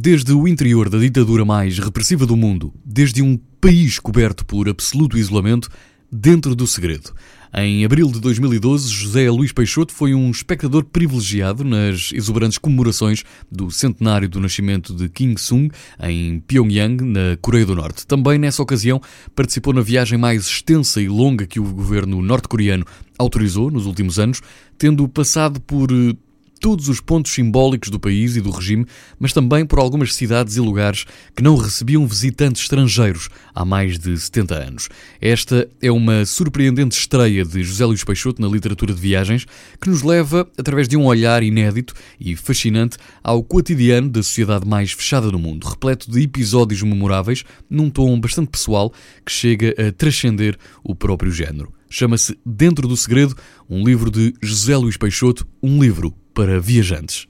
Desde o interior da ditadura mais repressiva do mundo, desde um país coberto por absoluto isolamento, dentro do segredo. Em abril de 2012, José Luís Peixoto foi um espectador privilegiado nas exuberantes comemorações do centenário do nascimento de Kim Sung em Pyongyang, na Coreia do Norte. Também nessa ocasião participou na viagem mais extensa e longa que o governo norte-coreano autorizou nos últimos anos, tendo passado por todos os pontos simbólicos do país e do regime, mas também por algumas cidades e lugares que não recebiam visitantes estrangeiros há mais de 70 anos. Esta é uma surpreendente estreia de José Luís Peixoto na literatura de viagens que nos leva, através de um olhar inédito e fascinante, ao cotidiano da sociedade mais fechada do mundo, repleto de episódios memoráveis, num tom bastante pessoal que chega a transcender o próprio género. Chama-se Dentro do Segredo, um livro de José Luís Peixoto, um livro para viajantes.